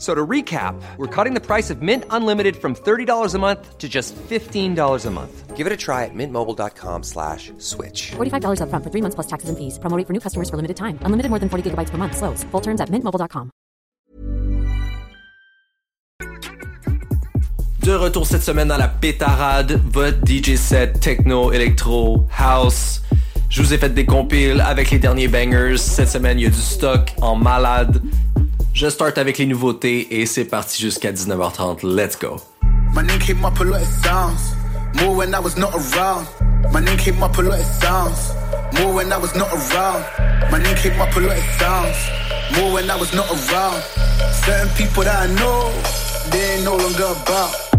So to recap, we're cutting the price of Mint Unlimited from $30 a month to just $15 a month. Give it a try at mintmobile.com slash switch. $45 upfront for three months plus taxes and fees. Promoting for new customers for limited time. Unlimited more than 40 gigabytes per month. Slows. Full terms at mintmobile.com. De retour cette semaine dans la pétarade, votre DJ set techno, électro, house. Je vous ai fait des compiles avec les derniers bangers. Cette semaine, il y a du stock en malade. Je start avec les nouveautés et c'est parti jusqu'à 19h30. Let's go. My name came up a lot of sounds. More when I was not around. My name came up a lot of sounds. More when I was not around. My name came up a lot of sounds. More when I was not around. Certain people that I know, they ain't no longer about.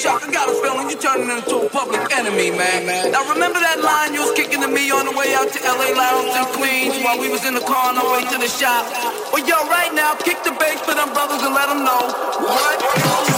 shock. I got a feeling you're turning into a public enemy, man. Now remember that line you was kicking to me on the way out to LA Lounge in Queens while we was in the car on our way to the shop? Well, yo, right now, kick the bass for them brothers and let them know. What?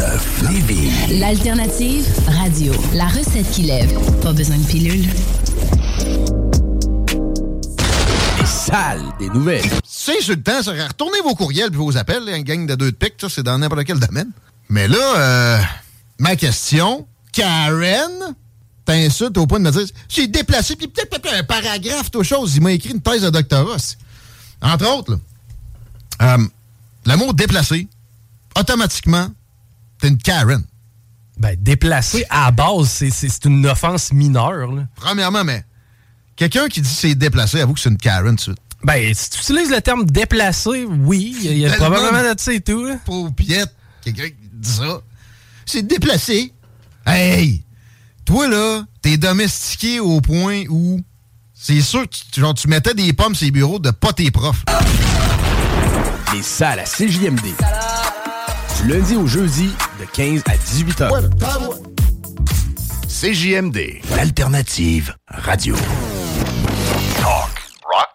969 Lévis. L'alternative radio. La recette qui lève. Pas besoin de pilule. Les salles des nouvelles. C'est sur le temps, ça. Retournez vos courriels et vos appels, là, une gang de deux de pique, ça, c'est dans n'importe quel domaine. Mais là, euh, ma question, Karen, t'insultes au point de me dire, j'ai déplacé, puis peut-être peut-être un paragraphe, toute chose. Il m'a écrit une thèse de doctorat. Entre autres, là, euh, le mot déplacé, automatiquement, t'es une Karen. Ben, déplacer à la base, c'est- une offense mineure. là. Premièrement, mais quelqu'un qui dit c'est déplacé, avoue que c'est une Karen tout de suite. Ben, si tu utilises le terme déplacé, oui, il y a, il y a Tellement probablement de ça et tout. là. Pauvre piette, quelqu'un qui dit ça. C'est déplacé. Hey! Toi, là, t'es domestiqué au point où c'est sûr que tu, genre, tu mettais des pommes sur les bureaux de pas tes profs. Les salles à CJMD. Du lundi au jeudi, de 15 à 18 heures. CJMD, l'alternative radio. Talk, rock,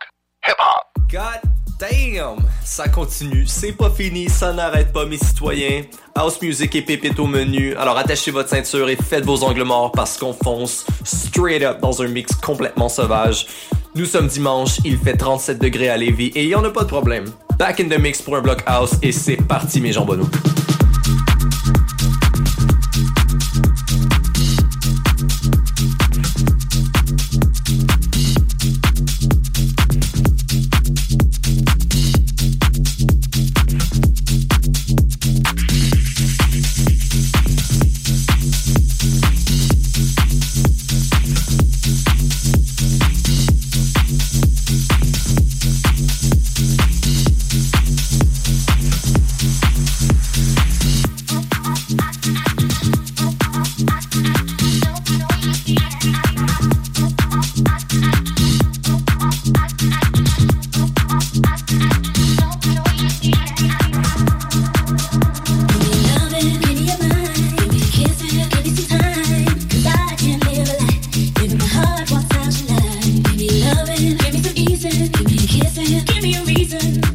hip-hop. God damn! Ça continue, c'est pas fini, ça n'arrête pas mes citoyens. House music et pépite au menu, alors attachez votre ceinture et faites vos angles morts parce qu'on fonce straight up dans un mix complètement sauvage. Nous sommes dimanche, il fait 37 degrés à Lévis et y en a pas de problème. Back in the mix pour un block house et c'est parti mes jambonneaux. give me a reason, give me a reason.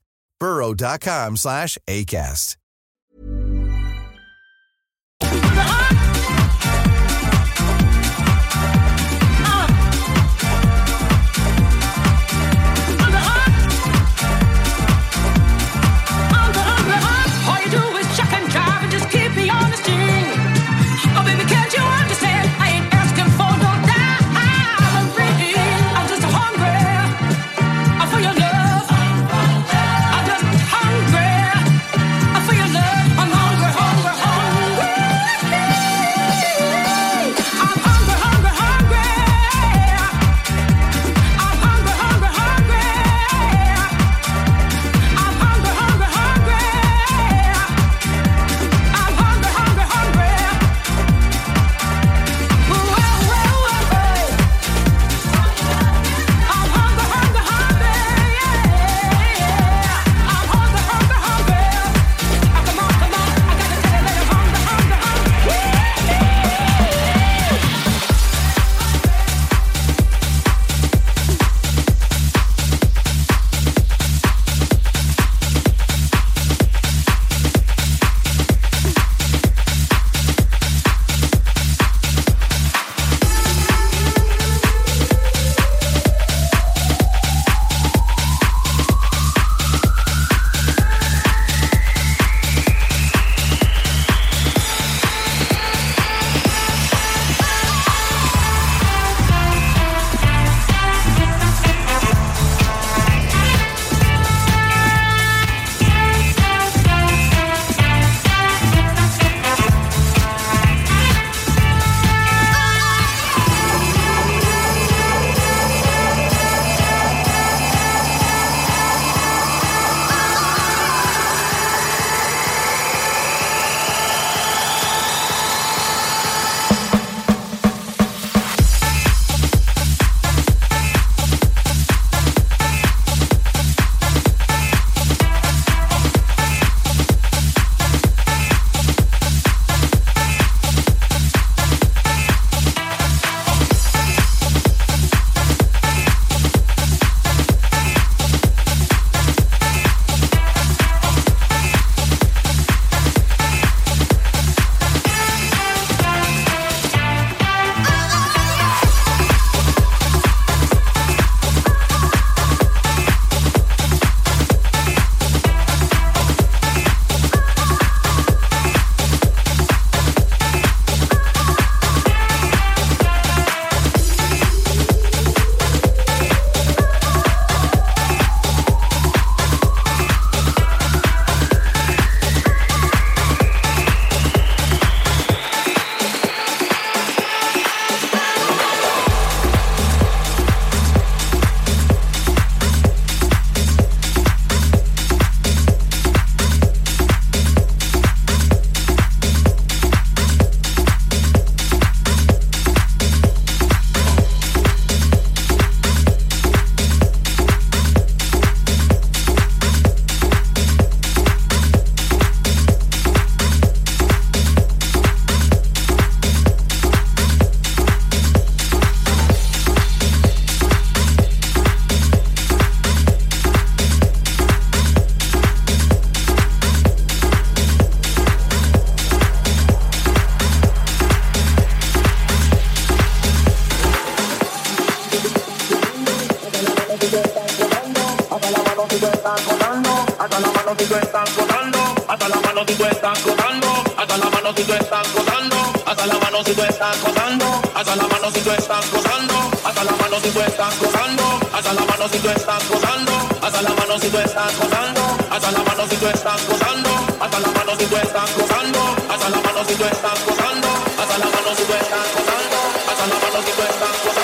burrow.com slash ACAST. Tú estás hasta la mano si tú estás gozando, hasta la mano si tú estás gozando, hasta la mano si tú estás gozando, hasta la mano si tú estás gozando, hasta la mano si tú estás gozando, hasta la mano si tú estás gozando, hasta la mano si tú estás gozando, hasta la mano si tú estás gozando, hasta la mano si tú estás gozando, hasta la mano si tú estás hasta la mano si tú estás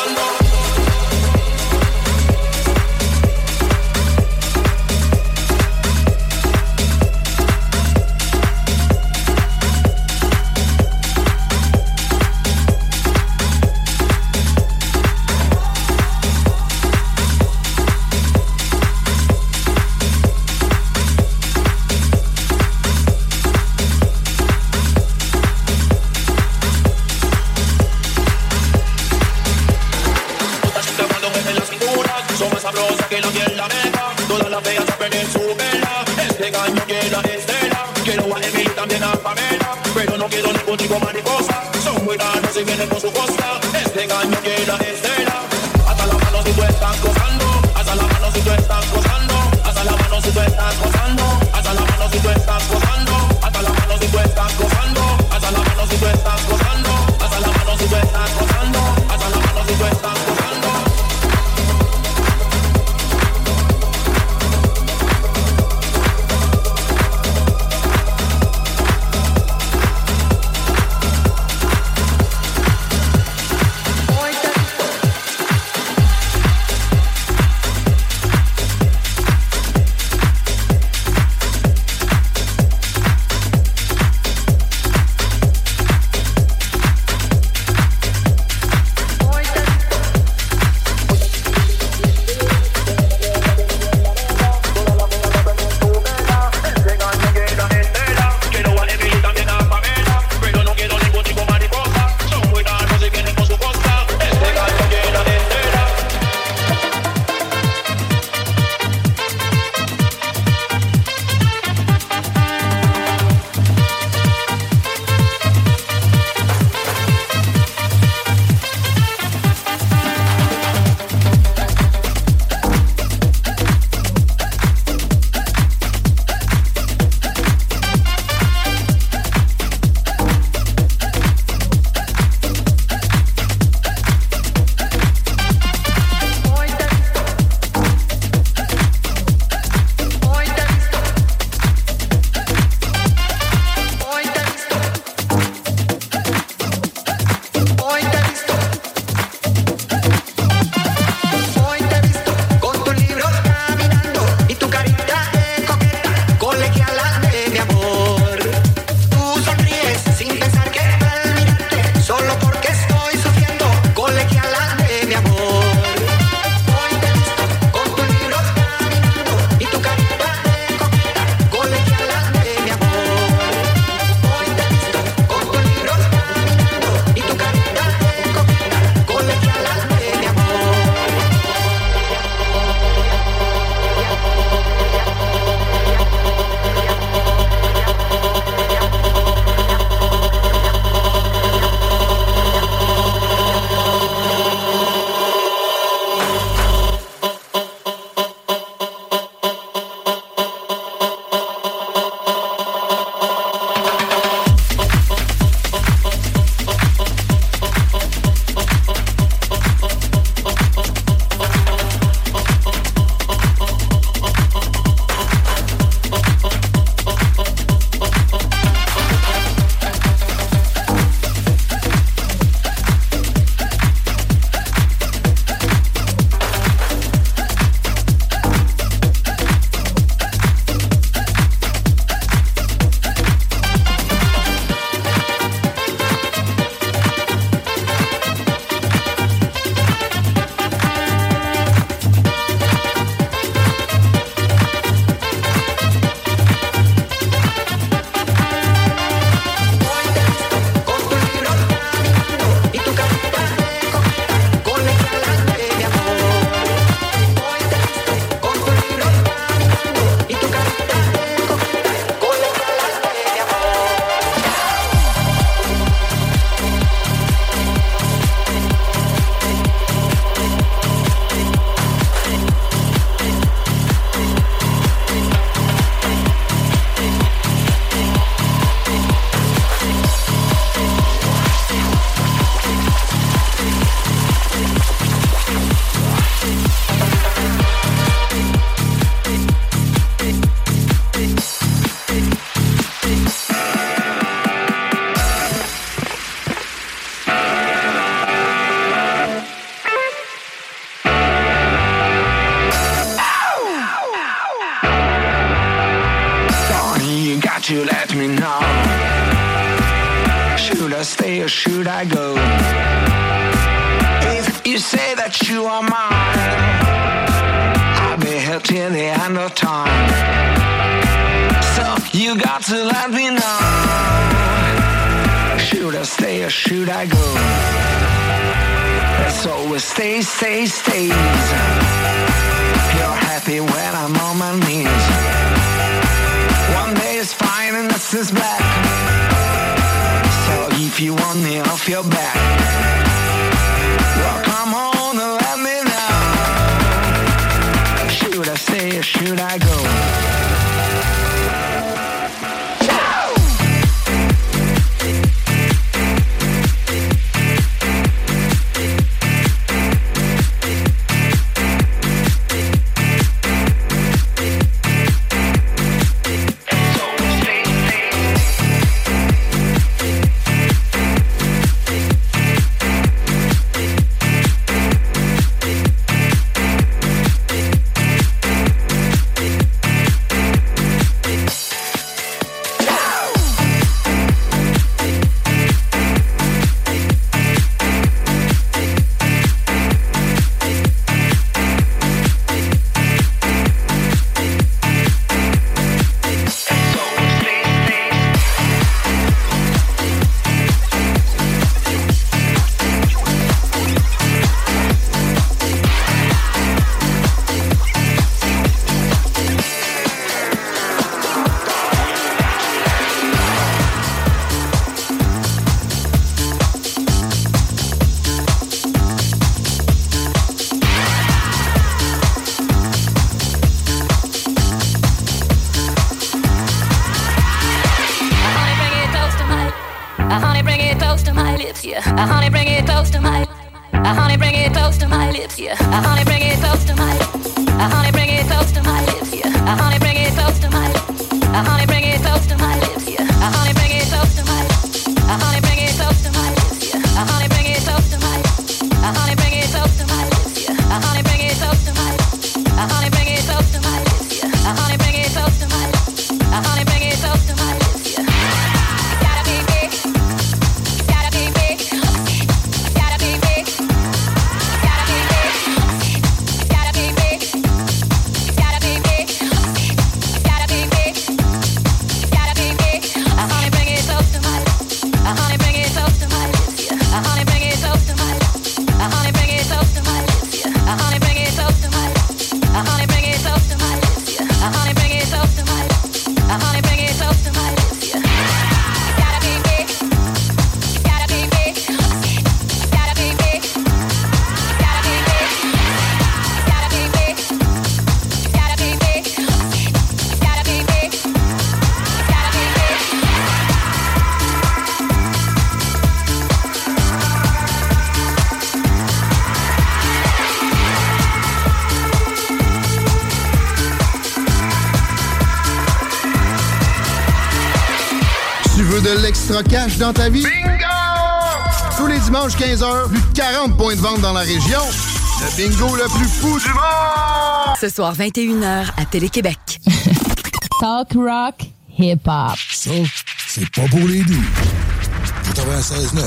dans la région. Le bingo le plus fou du monde! Ce soir, 21h à Télé-Québec. Talk rock, hip-hop. Ça, c'est pas pour les doux. 96.9.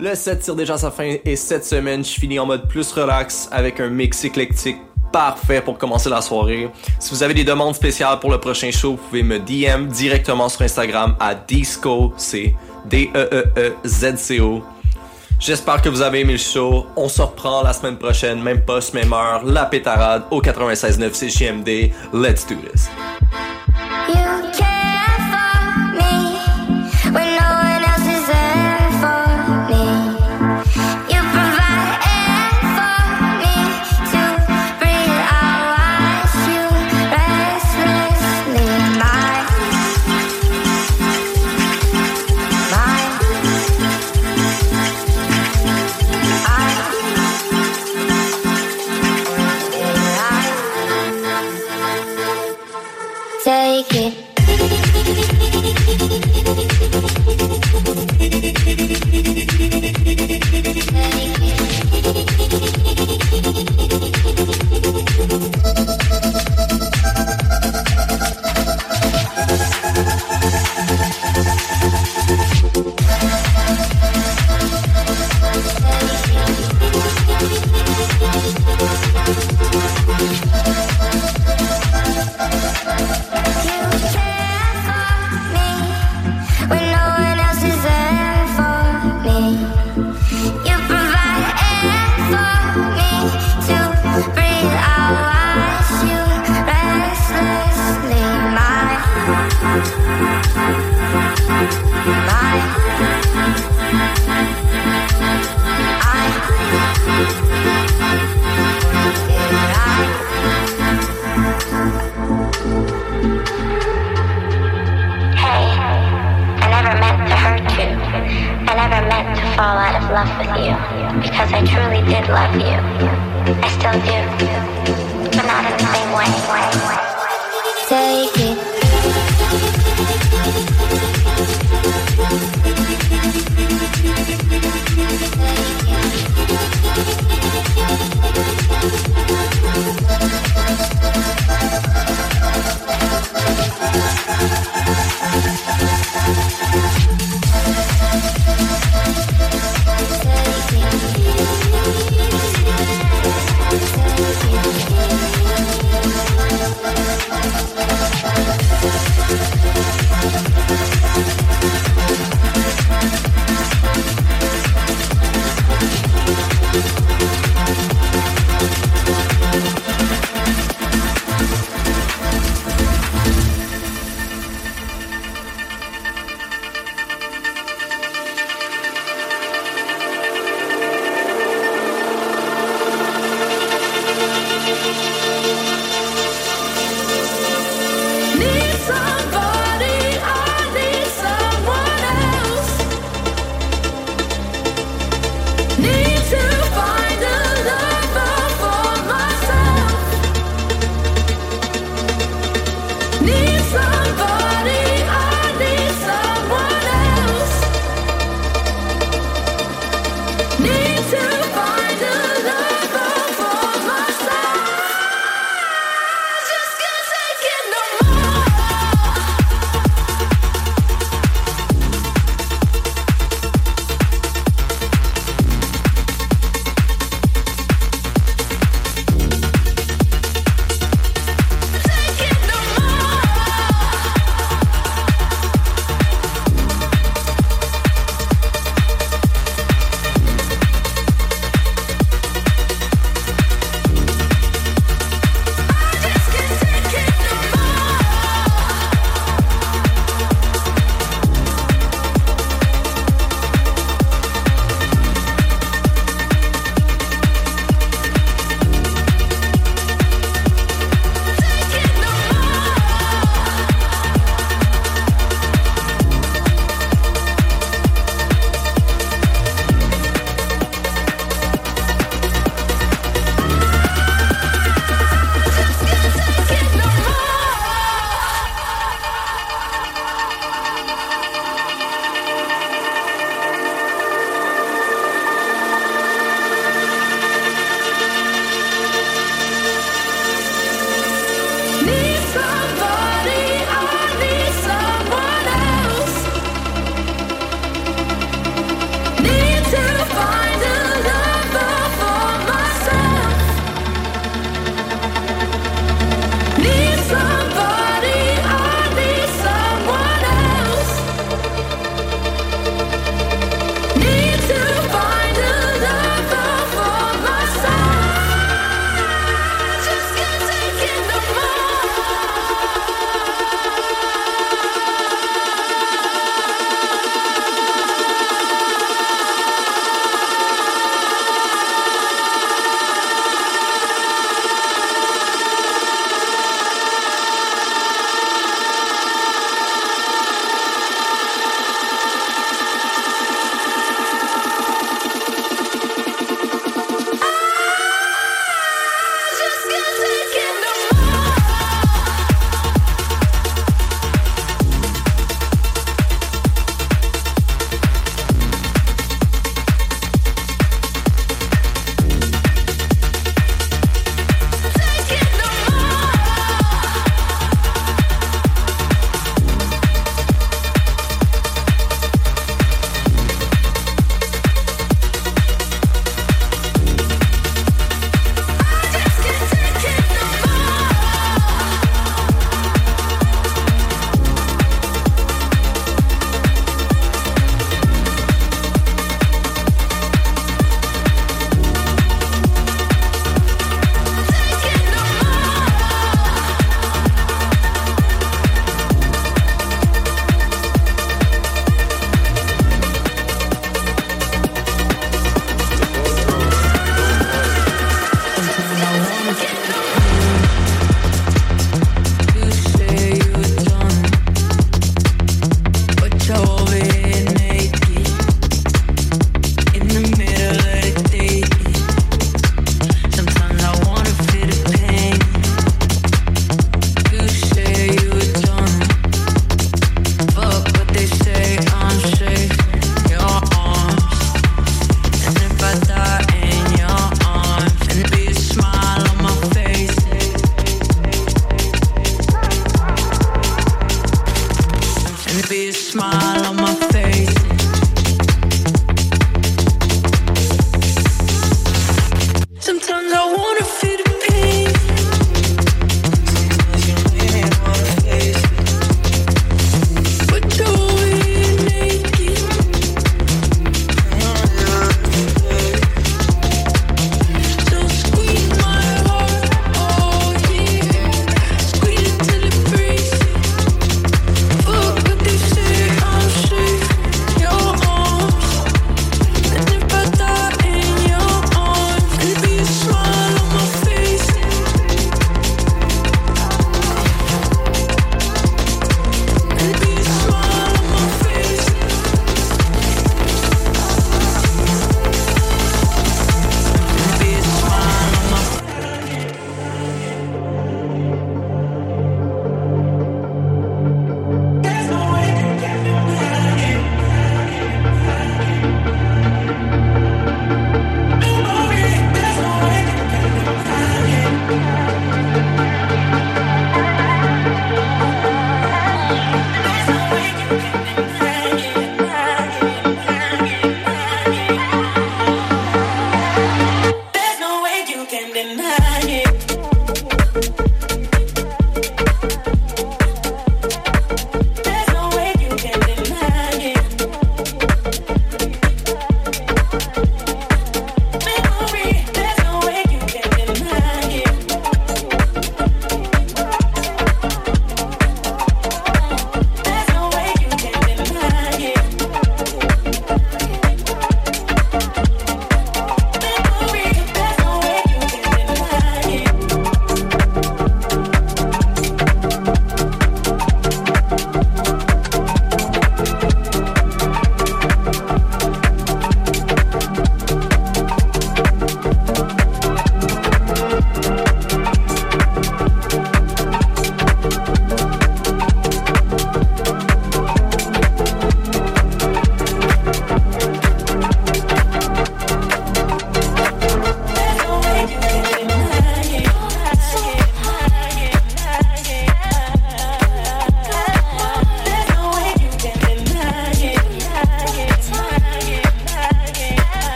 Le set tire déjà sa fin et cette semaine, je finis en mode plus relax avec un mix éclectique parfait pour commencer la soirée. Si vous avez des demandes spéciales pour le prochain show, vous pouvez me DM directement sur Instagram à Disco, c'est D-E-E-E-Z-C-O J'espère que vous avez aimé le show. On se reprend la semaine prochaine, même poste, même heure, la pétarade au 96.9 CGMD. Let's do this.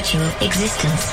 Virtual existence.